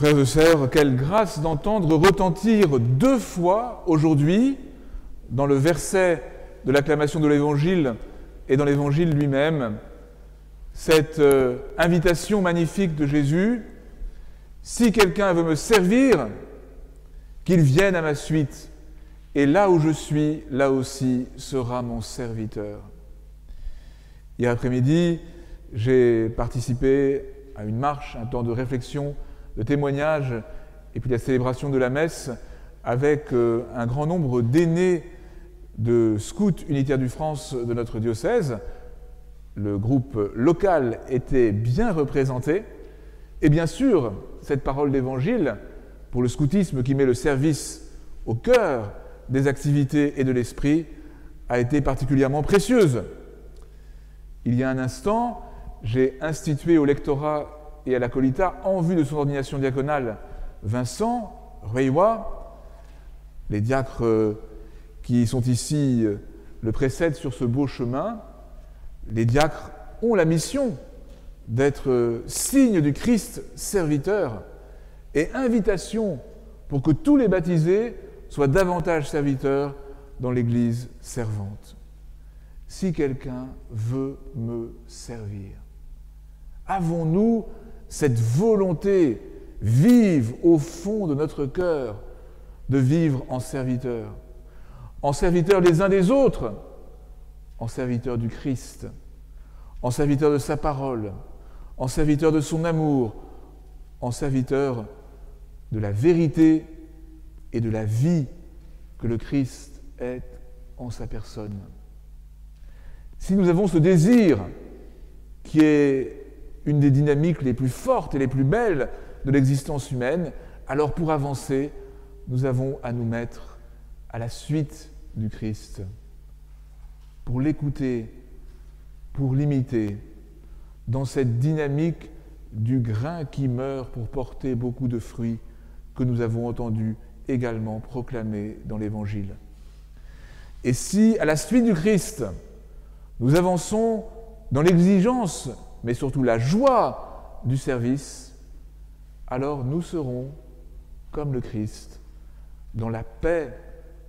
Frères et sœurs, quelle grâce d'entendre retentir deux fois aujourd'hui, dans le verset de l'acclamation de l'Évangile et dans l'Évangile lui-même, cette euh, invitation magnifique de Jésus, si quelqu'un veut me servir, qu'il vienne à ma suite, et là où je suis, là aussi sera mon serviteur. Hier après-midi, j'ai participé à une marche, un temps de réflexion, de témoignage, et puis la célébration de la messe avec euh, un grand nombre d'aînés de scouts unitaires du France de notre diocèse. Le groupe local était bien représenté. Et bien sûr, cette parole d'évangile, pour le scoutisme qui met le service au cœur des activités et de l'esprit, a été particulièrement précieuse. Il y a un instant, j'ai institué au lectorat et à la colita, en vue de son ordination diaconale, Vincent Reiwa, les diacres euh, qui sont ici euh, le précèdent sur ce beau chemin. Les diacres ont la mission d'être euh, signe du Christ serviteur et invitation pour que tous les baptisés soient davantage serviteurs dans l'Église servante si quelqu'un veut me servir. Avons-nous cette volonté vive au fond de notre cœur de vivre en serviteur. En serviteur les uns des autres, en serviteur du Christ, en serviteur de sa parole, en serviteur de son amour, en serviteur de la vérité et de la vie que le Christ est en sa personne. Si nous avons ce désir qui est une des dynamiques les plus fortes et les plus belles de l'existence humaine, alors pour avancer, nous avons à nous mettre à la suite du Christ, pour l'écouter, pour l'imiter, dans cette dynamique du grain qui meurt pour porter beaucoup de fruits que nous avons entendu également proclamer dans l'Évangile. Et si, à la suite du Christ, nous avançons dans l'exigence, mais surtout la joie du service, alors nous serons comme le Christ, dans la paix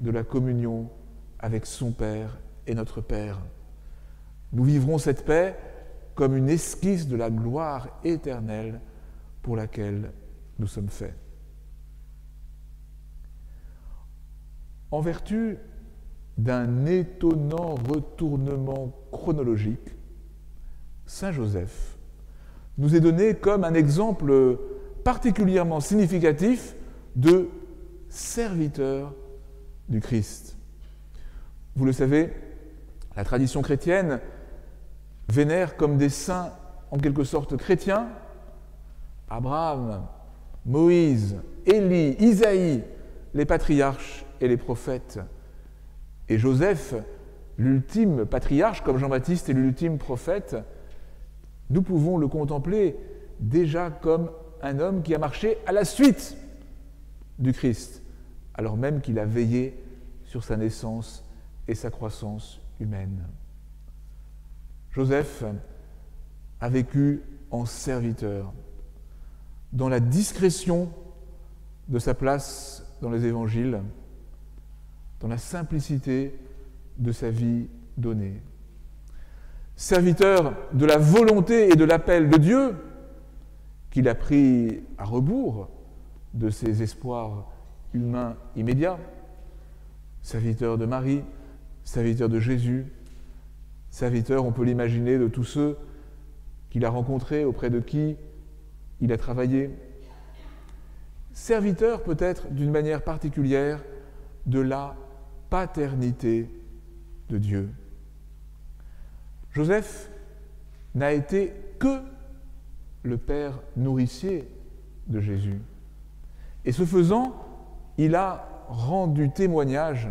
de la communion avec son Père et notre Père. Nous vivrons cette paix comme une esquisse de la gloire éternelle pour laquelle nous sommes faits. En vertu d'un étonnant retournement chronologique, Saint Joseph nous est donné comme un exemple particulièrement significatif de serviteur du Christ. Vous le savez, la tradition chrétienne vénère comme des saints en quelque sorte chrétiens Abraham, Moïse, Élie, Isaïe, les patriarches et les prophètes. Et Joseph, l'ultime patriarche, comme Jean-Baptiste est l'ultime prophète, nous pouvons le contempler déjà comme un homme qui a marché à la suite du Christ, alors même qu'il a veillé sur sa naissance et sa croissance humaine. Joseph a vécu en serviteur, dans la discrétion de sa place dans les évangiles, dans la simplicité de sa vie donnée. Serviteur de la volonté et de l'appel de Dieu, qu'il a pris à rebours de ses espoirs humains immédiats, serviteur de Marie, serviteur de Jésus, serviteur, on peut l'imaginer, de tous ceux qu'il a rencontrés, auprès de qui il a travaillé, serviteur peut-être d'une manière particulière de la paternité de Dieu. Joseph n'a été que le père nourricier de Jésus. Et ce faisant, il a rendu témoignage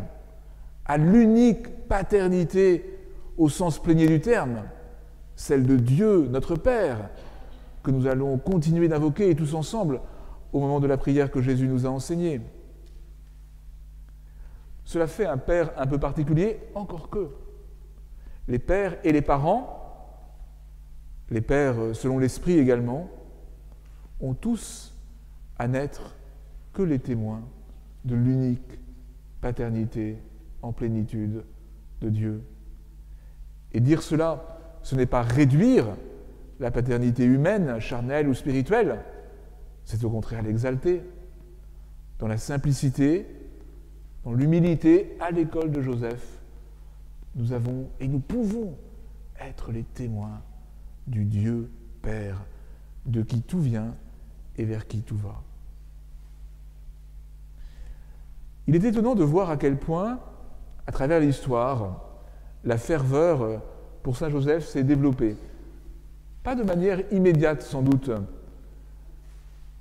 à l'unique paternité au sens plénier du terme, celle de Dieu, notre Père, que nous allons continuer d'invoquer tous ensemble au moment de la prière que Jésus nous a enseignée. Cela fait un père un peu particulier, encore que. Les pères et les parents, les pères selon l'esprit également, ont tous à n'être que les témoins de l'unique paternité en plénitude de Dieu. Et dire cela, ce n'est pas réduire la paternité humaine, charnelle ou spirituelle, c'est au contraire l'exalter dans la simplicité, dans l'humilité, à l'école de Joseph. Nous avons et nous pouvons être les témoins du Dieu Père, de qui tout vient et vers qui tout va. Il est étonnant de voir à quel point, à travers l'histoire, la ferveur pour Saint Joseph s'est développée. Pas de manière immédiate sans doute.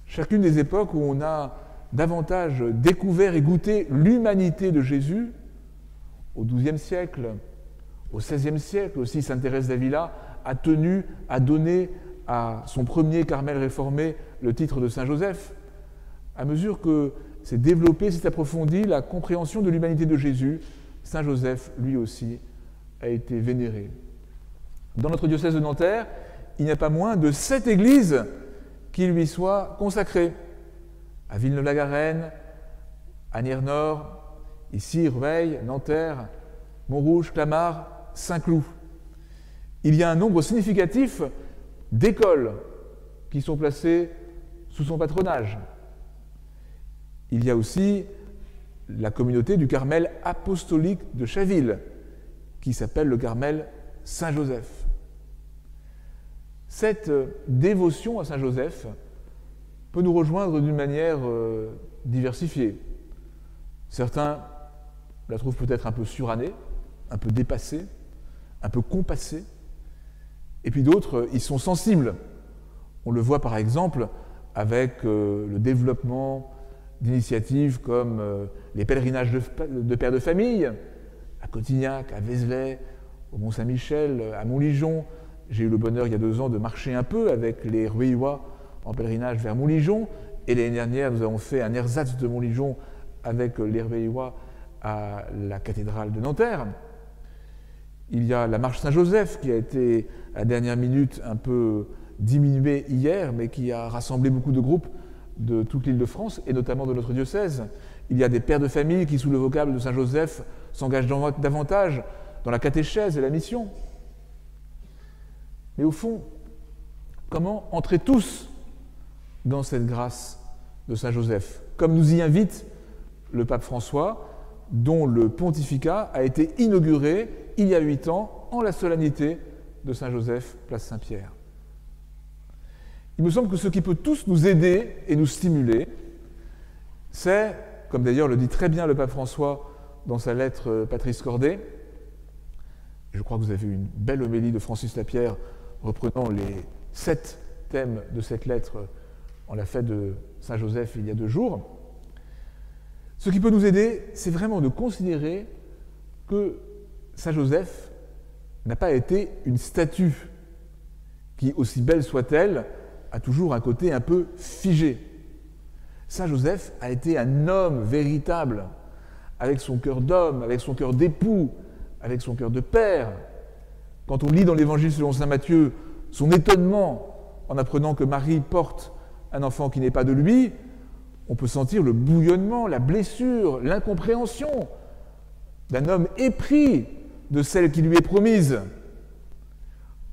Chacune des époques où on a davantage découvert et goûté l'humanité de Jésus, au XIIe siècle, au XVIe siècle aussi, Sainte Thérèse d'Avila a tenu à donner à son premier Carmel réformé le titre de Saint Joseph. À mesure que s'est développée, s'est approfondie la compréhension de l'humanité de Jésus, Saint Joseph, lui aussi, a été vénéré. Dans notre diocèse de Nanterre, il n'y a pas moins de sept églises qui lui soient consacrées. À Villeneuve-la-Garenne, à Nier-Nord, ici, Rueil, Nanterre, Montrouge, Clamart, Saint-Cloud. Il y a un nombre significatif d'écoles qui sont placées sous son patronage. Il y a aussi la communauté du Carmel apostolique de Chaville, qui s'appelle le Carmel Saint-Joseph. Cette dévotion à Saint-Joseph peut nous rejoindre d'une manière euh, diversifiée. Certains la trouvent peut-être un peu surannée, un peu dépassée, un peu compassée, et puis d'autres y sont sensibles. On le voit par exemple avec euh, le développement d'initiatives comme euh, les pèlerinages de, pères de famille, à Cotignac, à Vézelay, au Mont-Saint-Michel, à Montligeon. J'ai eu le bonheur il y a deux ans de marcher un peu avec les Ruéois en pèlerinage vers Montligeon. Et l'année dernière, nous avons fait un ersatz de Montligeon avec les Ruéois à la cathédrale de Nanterre. Il y a la marche Saint-Joseph qui a été à la dernière minute un peu diminuée hier, mais qui a rassemblé beaucoup de groupes de toute l'île de France et notamment de notre diocèse. Il y a des pères de famille qui, sous le vocable de Saint Joseph, s'engagent davantage dans la catéchèse et la mission. Mais au fond, comment entrer tous dans cette grâce de Saint Joseph Comme nous y invite le pape François, dont le pontificat a été inauguré il y a huit ans en la solennité de Saint Joseph, place Saint-Pierre. Il me semble que ce qui peut tous nous aider et nous stimuler, c'est, comme d'ailleurs le dit très bien le pape François dans sa lettre euh, Patrice Cordet, je crois que vous avez eu une belle homélie de Francis Lapierre reprenant les sept thèmes de cette lettre en la fête de Saint-Joseph il y a deux jours. Ce qui peut nous aider, c'est vraiment de considérer que Saint-Joseph n'a pas été une statue qui, aussi belle soit-elle, a toujours un côté un peu figé. Saint Joseph a été un homme véritable, avec son cœur d'homme, avec son cœur d'époux, avec son cœur de père. Quand on lit dans l'Évangile selon Saint Matthieu son étonnement en apprenant que Marie porte un enfant qui n'est pas de lui, on peut sentir le bouillonnement, la blessure, l'incompréhension d'un homme épris de celle qui lui est promise.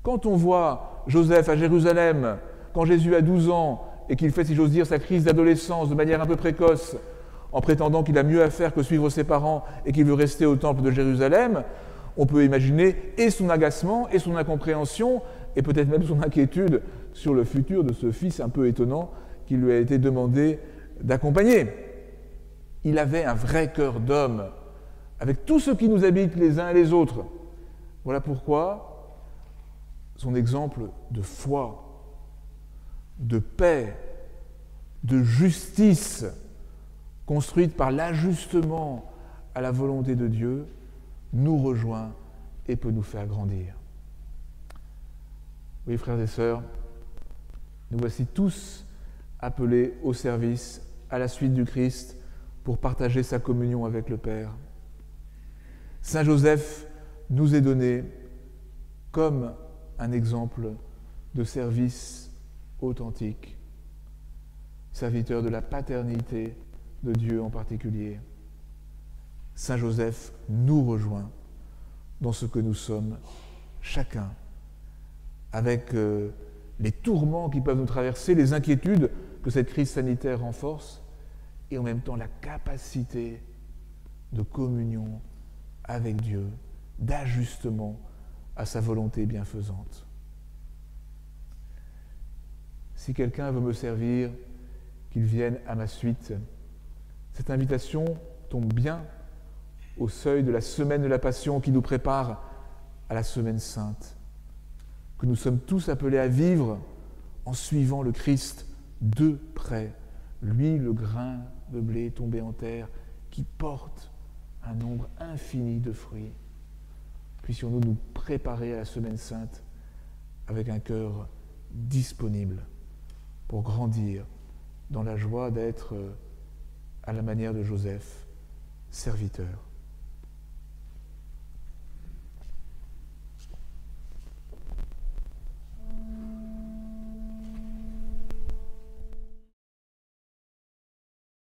Quand on voit Joseph à Jérusalem quand Jésus a 12 ans et qu'il fait, si j'ose dire, sa crise d'adolescence de manière un peu précoce, en prétendant qu'il a mieux à faire que suivre ses parents et qu'il veut rester au temple de Jérusalem, on peut imaginer et son agacement et son incompréhension et peut-être même son inquiétude sur le futur de ce fils un peu étonnant qui lui a été demandé d'accompagner. Il avait un vrai cœur d'homme, avec tout ce qui nous habite les uns et les autres. Voilà pourquoi son exemple de foi de paix, de justice, construite par l'ajustement à la volonté de Dieu, nous rejoint et peut nous faire grandir. Oui, frères et sœurs, nous voici tous appelés au service, à la suite du Christ, pour partager sa communion avec le Père. Saint Joseph nous est donné comme un exemple de service authentique. serviteur de la paternité de Dieu en particulier. Saint Joseph nous rejoint dans ce que nous sommes chacun, avec euh, les tourments qui peuvent nous traverser, les inquiétudes que cette crise sanitaire renforce, et en même temps la capacité de communion avec Dieu, d'ajustement à sa volonté bienfaisante. Si quelqu'un veut me servir, qu'il vienne à ma suite. Cette invitation tombe bien au seuil de la semaine de la Passion qui nous prépare à la semaine sainte, que nous sommes tous appelés à vivre en suivant le Christ de près, lui le grain de blé tombé en terre qui porte un nombre infini de fruits. Puissions-nous nous préparer à la semaine sainte avec un cœur disponible pour grandir dans la joie d'être à la manière de Joseph, serviteur.